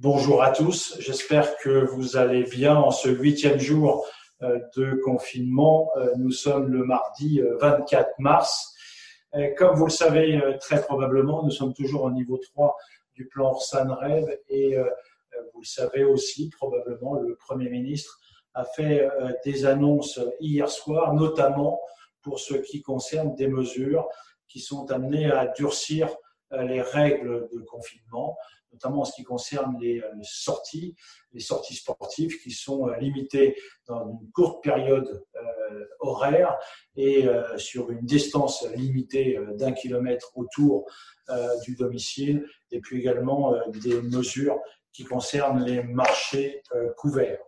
Bonjour à tous, j'espère que vous allez bien en ce huitième jour euh, de confinement. Euh, nous sommes le mardi 24 euh, mars. Comme vous le savez très probablement, nous sommes toujours au niveau 3 du plan Sanrev et vous le savez aussi probablement, le Premier ministre a fait des annonces hier soir, notamment pour ce qui concerne des mesures qui sont amenées à durcir les règles de confinement notamment en ce qui concerne les, euh, sorties, les sorties sportives qui sont euh, limitées dans une courte période euh, horaire et sur une distance limitée d'un kilomètre autour du domicile, et puis également des mesures qui concernent les marchés couverts.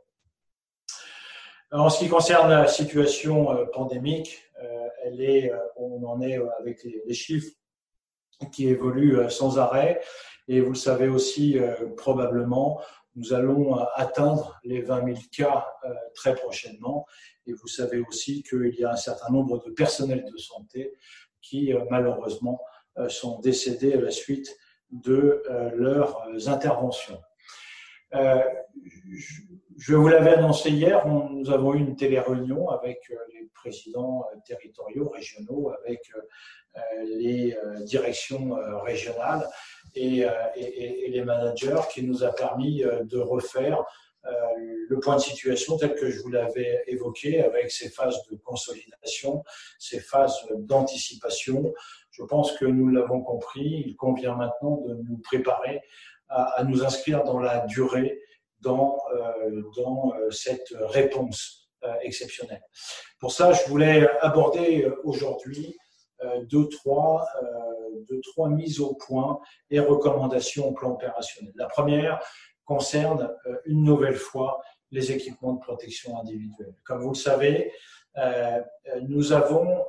En ce qui concerne la situation pandémique, on en est avec les chiffres qui évoluent sans arrêt. Et vous le savez aussi euh, probablement, nous allons euh, atteindre les 20 000 cas euh, très prochainement. Et vous savez aussi qu'il y a un certain nombre de personnels de santé qui malheureusement sont décédés à la suite de leurs interventions. Je vous l'avais annoncé hier, nous avons eu une télé-réunion avec les présidents territoriaux, régionaux, avec les directions régionales et, les managers qui nous a permis de refaire le point de situation tel que je vous l'avais évoqué avec ces phases de consolidation, ces phases d'anticipation. Je pense que nous l'avons compris, il convient maintenant de nous préparer à, nous inscrire dans la durée dans, dans cette réponse exceptionnelle. Pour ça, je voulais aborder aujourd'hui deux, trois, deux, trois mises au point et recommandations au plan opérationnel. La première concerne une nouvelle fois les équipements de protection individuelle. Comme vous le savez, nous avons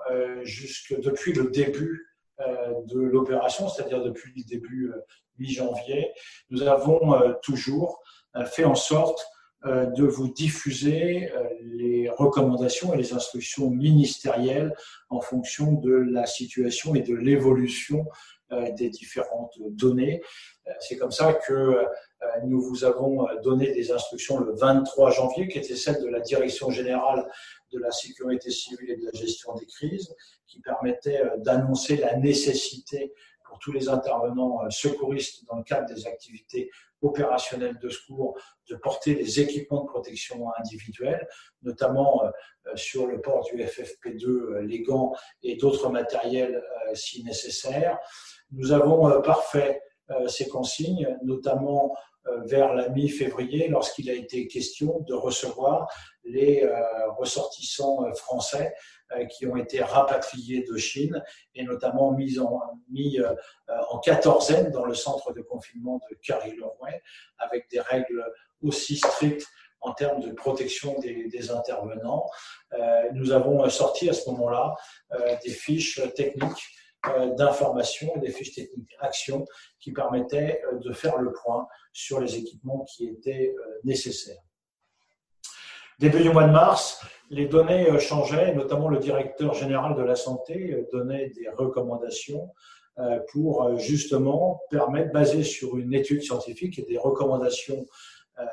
depuis le début de l'opération, c'est-à-dire depuis le début mi-janvier, nous avons toujours fait en sorte de vous diffuser les recommandations et les instructions ministérielles en fonction de la situation et de l'évolution des différentes données. C'est comme ça que nous vous avons donné des instructions le 23 janvier, qui étaient celles de la Direction générale de la sécurité civile et de la gestion des crises, qui permettaient d'annoncer la nécessité pour tous les intervenants secouristes dans le cadre des activités opérationnelles de secours de porter les équipements de protection individuelle, notamment sur le port du FFP2, les gants et d'autres matériels si nécessaire. Nous avons parfait ces consignes, notamment vers la mi-février, lorsqu'il a été question de recevoir les ressortissants français qui ont été rapatriés de Chine et notamment mis en, mis, en quatorzaine dans le centre de confinement de Carry-le-Rouet, avec des règles aussi strictes en termes de protection des, intervenants. nous avons sorti à ce moment-là des fiches techniques euh, d'informations et des fiches techniques action qui permettaient euh, de faire le point sur les équipements qui étaient euh, nécessaires. Début du mois de mars, les données changeaient, notamment le directeur général de la santé donnait des recommandations pour justement permettre, basées sur une étude scientifique et des recommandations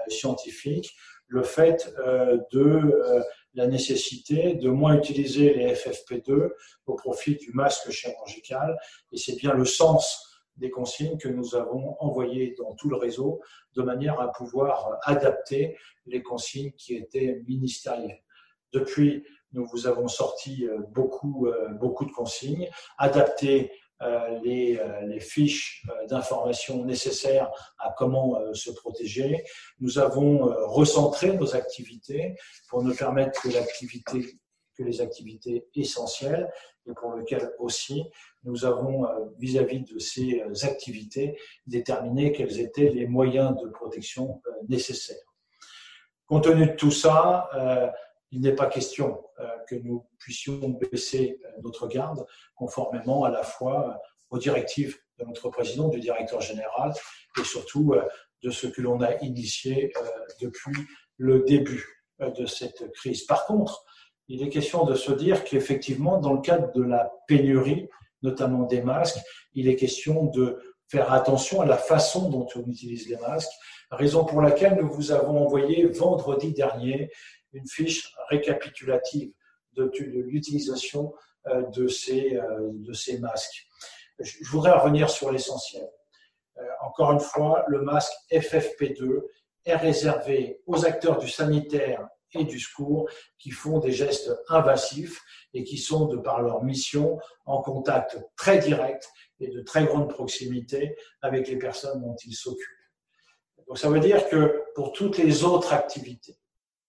scientifiques, le fait de la nécessité de moins utiliser les FFP2 au profit du masque chirurgical. Et c'est bien le sens des consignes que nous avons envoyées dans tout le réseau de manière à pouvoir adapter les consignes qui étaient ministérielles. Depuis, nous vous avons sorti euh, beaucoup, euh, beaucoup de consignes, adaptées les, euh, les, fiches euh, d'information nécessaires à comment se protéger. Nous avons recentré nos activités pour ne permettre que l'activité que les activités essentielles et pour lesquelles aussi nous avons, vis-à-vis -vis de ces activités, déterminé quels étaient les moyens de protection nécessaires. Compte tenu de tout ça, il n'est pas question euh, que nous puissions baisser euh, notre garde conformément à la fois euh, aux directives de notre président, du directeur général et surtout de ce que l'on a initié depuis le début de cette crise. Par contre, il est question de se dire qu'effectivement, dans le cadre de la pénurie, notamment des masques, il est question de faire attention à la façon dont on utilise les masques, raison pour laquelle nous vous avons envoyé vendredi dernier une fiche récapitulative de, l'utilisation euh, de ces, euh, de ces masques. Je voudrais revenir sur l'essentiel. Euh, encore une fois, le masque FFP2 est réservé aux acteurs du sanitaire et du secours qui font des gestes invasifs et qui sont, de par leur mission, en contact très direct et de très grande proximité avec les personnes dont ils s'occupent. Donc ça veut dire que pour toutes les autres activités,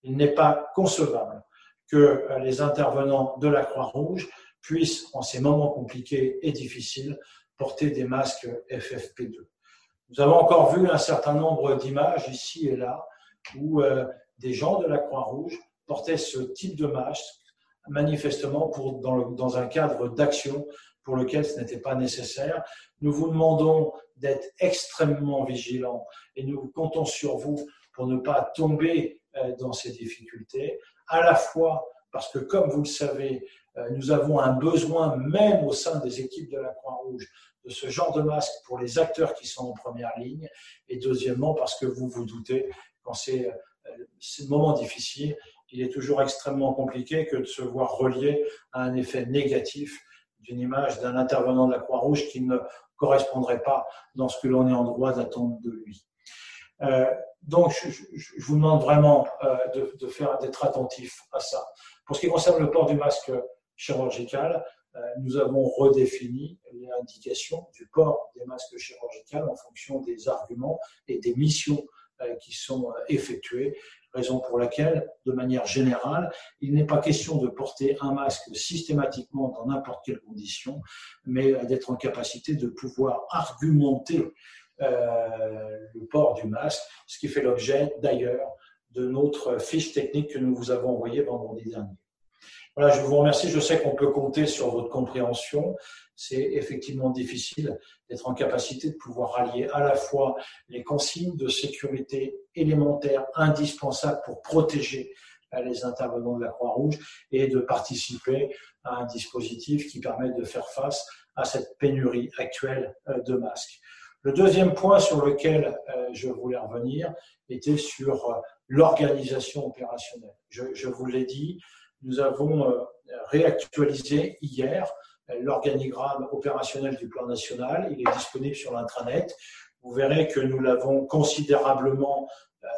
il n'est pas concevable que euh, les intervenants de la Croix-Rouge puissent, en ces moments compliqués et difficiles, porter des masques FFP2. Nous avons encore vu un certain nombre d'images ici et là où euh, des gens de la Croix-Rouge portaient ce type de masque, manifestement pour, dans un cadre d'action pour lequel ce n'était pas nécessaire. Nous vous demandons d'être extrêmement vigilants et nous comptons sur vous pour ne pas tomber euh, dans ces difficultés, à la fois parce que, comme vous le savez, euh, nous avons un besoin, même au sein des équipes de la Croix-Rouge, de ce genre de masque pour les acteurs qui sont en première ligne, et deuxièmement parce que vous vous doutez, quand c'est euh, ce moment difficile, il est toujours extrêmement compliqué que de se voir relié à un effet négatif d'une image d'un intervenant de la Croix-Rouge qui ne correspondrait pas dans ce que l'on est en droit d'attendre de lui. Euh, donc, je, vous demande vraiment euh, de, faire d'être attentif à ça. Pour ce qui concerne le port du masque chirurgical, euh, nous avons redéfini l'indication du port des masques chirurgicaux en fonction des arguments et des missions qui sont effectuées, raison pour laquelle, de manière générale, il n'est pas question de porter un masque systématiquement dans n'importe quelle condition, mais d'être en capacité de pouvoir argumenter euh, le port du masque, ce qui fait l'objet d'ailleurs de notre fiche technique que nous vous avons envoyée vendredi dernier. Voilà, je vous remercie. Je sais qu'on peut compter sur votre compréhension. C'est effectivement difficile d'être en capacité de pouvoir rallier à la fois les consignes de sécurité élémentaires indispensables pour protéger les intervenants de la Croix-Rouge et de participer à un dispositif qui permet de faire face à cette pénurie actuelle euh, de masques. Le deuxième point sur lequel euh, je voulais revenir était sur euh, l'organisation opérationnelle. Je, vous l'ai dit, nous avons réactualisé hier l'organigramme opérationnel du plan national. Il est disponible sur l'intranet. Vous verrez que nous l'avons considérablement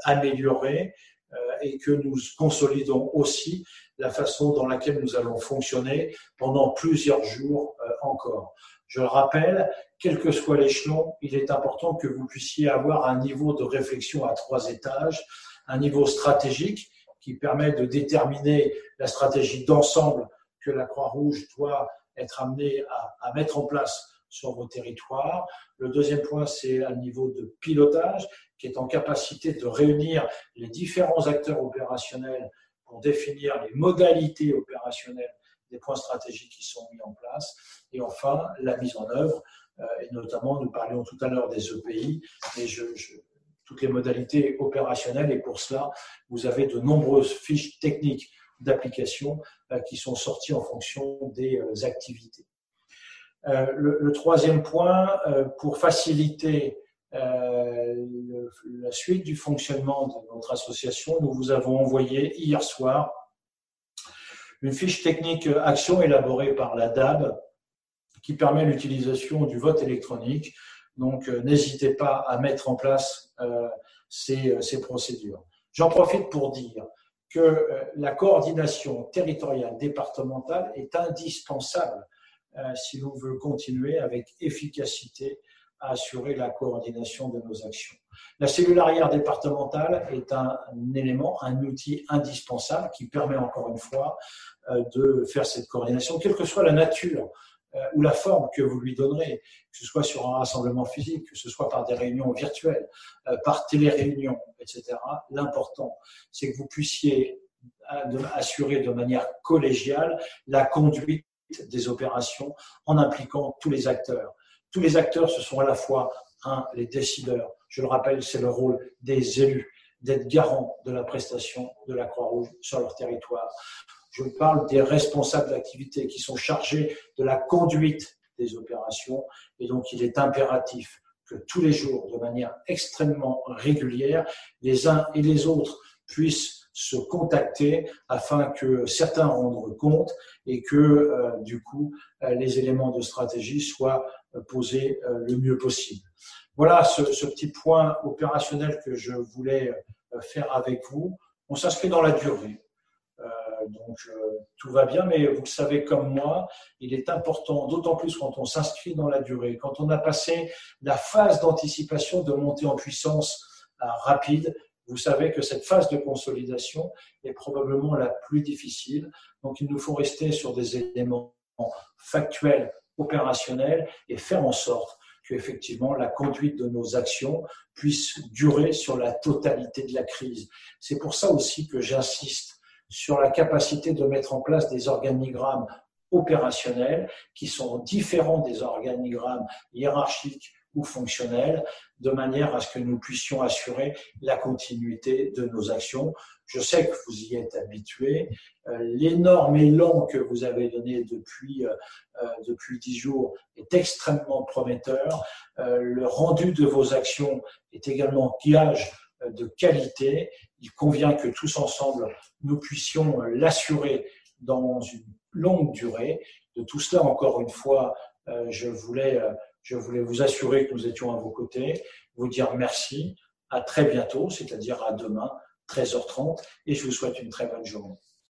amélioré et que nous consolidons aussi la façon dans laquelle nous allons fonctionner pendant plusieurs jours encore. Je le rappelle, quel que soit l'échelon, il est important que vous puissiez avoir un niveau de réflexion à trois étages, un niveau stratégique qui permet de déterminer la stratégie d'ensemble que la Croix-Rouge doit être amenée à, mettre en place sur vos territoires. Le deuxième point, c'est un niveau de pilotage qui est en capacité de réunir les différents acteurs opérationnels pour définir les modalités opérationnelles des points stratégiques qui sont mis en place. Et enfin, la mise en œuvre euh, et notamment, nous parlions tout à l'heure des EPI, et je, toutes les modalités opérationnelles, et pour cela, vous avez de nombreuses fiches techniques d'application euh, qui sont sorties en fonction des euh, activités. Le, troisième point, pour faciliter la suite du fonctionnement de notre association, nous vous avons envoyé hier soir une fiche technique action élaborée par la DAB qui permet l'utilisation du vote électronique. Donc, euh, n'hésitez pas à mettre en place euh, ces, euh, ces, procédures. J'en profite pour dire que la coordination territoriale départementale est indispensable si l'on veut continuer avec efficacité à assurer la coordination de nos actions. La cellule arrière départementale est un, élément, un outil indispensable qui permet encore une fois de faire cette coordination, quelle que soit la nature euh, ou la forme que vous lui donnerez, que ce soit sur un rassemblement physique, que ce soit par des réunions virtuelles, euh, par télé-réunions, etc. L'important, c'est que vous puissiez euh, assurer de manière collégiale la conduite des opérations en impliquant tous les acteurs. Tous les acteurs, ce sont à la fois, un, les décideurs. Je le rappelle, c'est le rôle des élus d'être garants de la prestation de la Croix-Rouge sur leur territoire. Je parle des responsables d'activité qui sont chargés de la conduite des opérations. Et donc, il est impératif que tous les jours, de manière extrêmement régulière, les uns et les autres puissent se contacter afin que certains rendent compte et que euh, du coup euh, les éléments de stratégie soient euh, posés le mieux possible. Voilà ce, ce, petit point opérationnel que je voulais faire avec vous. On s'inscrit dans la durée. Donc tout va bien, mais vous le savez comme moi, il est important, d'autant plus quand on s'inscrit dans la durée, quand on a passé la phase d'anticipation de montée en puissance rapide, vous savez que cette phase de consolidation est probablement la plus difficile. Donc, il nous faut rester sur des éléments factuels, opérationnels et faire en sorte que effectivement la conduite de nos actions puisse durer sur la totalité de la crise. C'est pour ça aussi que j'insiste sur la capacité de mettre en place des organigrammes opérationnels qui sont différents des organigrammes hiérarchiques ou fonctionnels, de manière à ce que nous puissions assurer la continuité de nos actions. Je sais que vous y êtes habitués. Euh, l'énorme élan que vous avez donné depuis euh, euh, depuis dix jours est extrêmement prometteur. Le rendu de vos actions est également gage de qualité. Il convient que tous ensemble nous puissions l'assurer dans une longue durée. De tout cela, encore une fois, je voulais je voulais vous assurer que nous étions à vos côtés, vous dire merci, à très bientôt, c'est-à-dire à demain, 13h30, et je vous souhaite une très bonne journée.